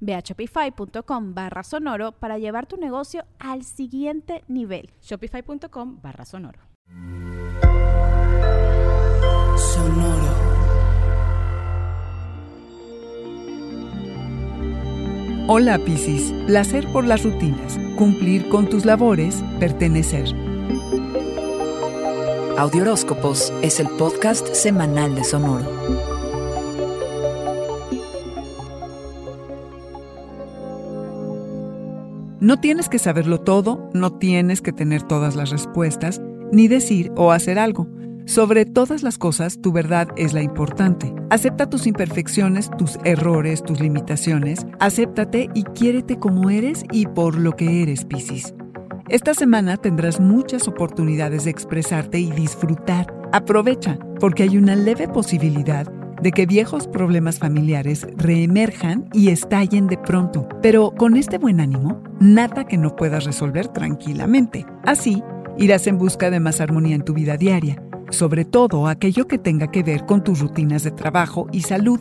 Ve a shopify.com barra sonoro para llevar tu negocio al siguiente nivel. Shopify.com barra sonoro. Sonoro. Hola Piscis, placer por las rutinas, cumplir con tus labores, pertenecer. Audioróscopos es el podcast semanal de Sonoro. No tienes que saberlo todo, no tienes que tener todas las respuestas, ni decir o hacer algo. Sobre todas las cosas, tu verdad es la importante. Acepta tus imperfecciones, tus errores, tus limitaciones. Acéptate y quiérete como eres y por lo que eres, Piscis. Esta semana tendrás muchas oportunidades de expresarte y disfrutar. Aprovecha, porque hay una leve posibilidad de que viejos problemas familiares reemerjan y estallen de pronto, pero con este buen ánimo, nada que no puedas resolver tranquilamente. Así, irás en busca de más armonía en tu vida diaria, sobre todo aquello que tenga que ver con tus rutinas de trabajo y salud.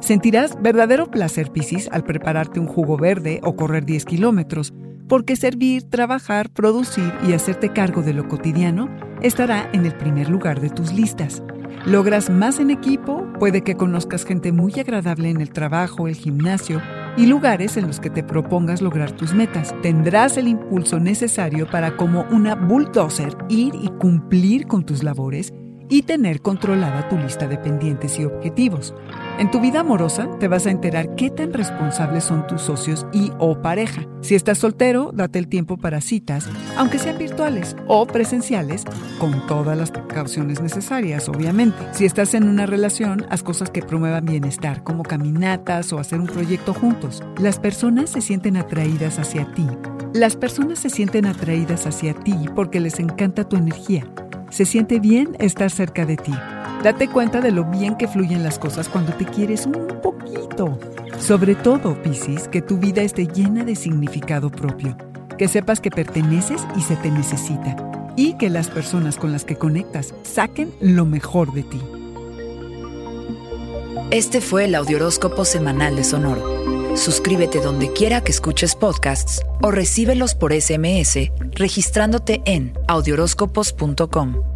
Sentirás verdadero placer, Piscis, al prepararte un jugo verde o correr 10 kilómetros, porque servir, trabajar, producir y hacerte cargo de lo cotidiano estará en el primer lugar de tus listas. Logras más en equipo, puede que conozcas gente muy agradable en el trabajo, el gimnasio y lugares en los que te propongas lograr tus metas. Tendrás el impulso necesario para como una bulldozer ir y cumplir con tus labores y tener controlada tu lista de pendientes y objetivos. En tu vida amorosa te vas a enterar qué tan responsables son tus socios y o pareja. Si estás soltero, date el tiempo para citas, aunque sean virtuales o presenciales, con todas las precauciones necesarias, obviamente. Si estás en una relación, haz cosas que promuevan bienestar, como caminatas o hacer un proyecto juntos. Las personas se sienten atraídas hacia ti. Las personas se sienten atraídas hacia ti porque les encanta tu energía se siente bien estar cerca de ti. Date cuenta de lo bien que fluyen las cosas cuando te quieres un poquito. Sobre todo, Piscis, que tu vida esté llena de significado propio. Que sepas que perteneces y se te necesita. Y que las personas con las que conectas saquen lo mejor de ti. Este fue el Audioróscopo Semanal de Sonoro. Suscríbete donde quiera que escuches podcasts o recíbelos por SMS registrándote en audioróscopos.com.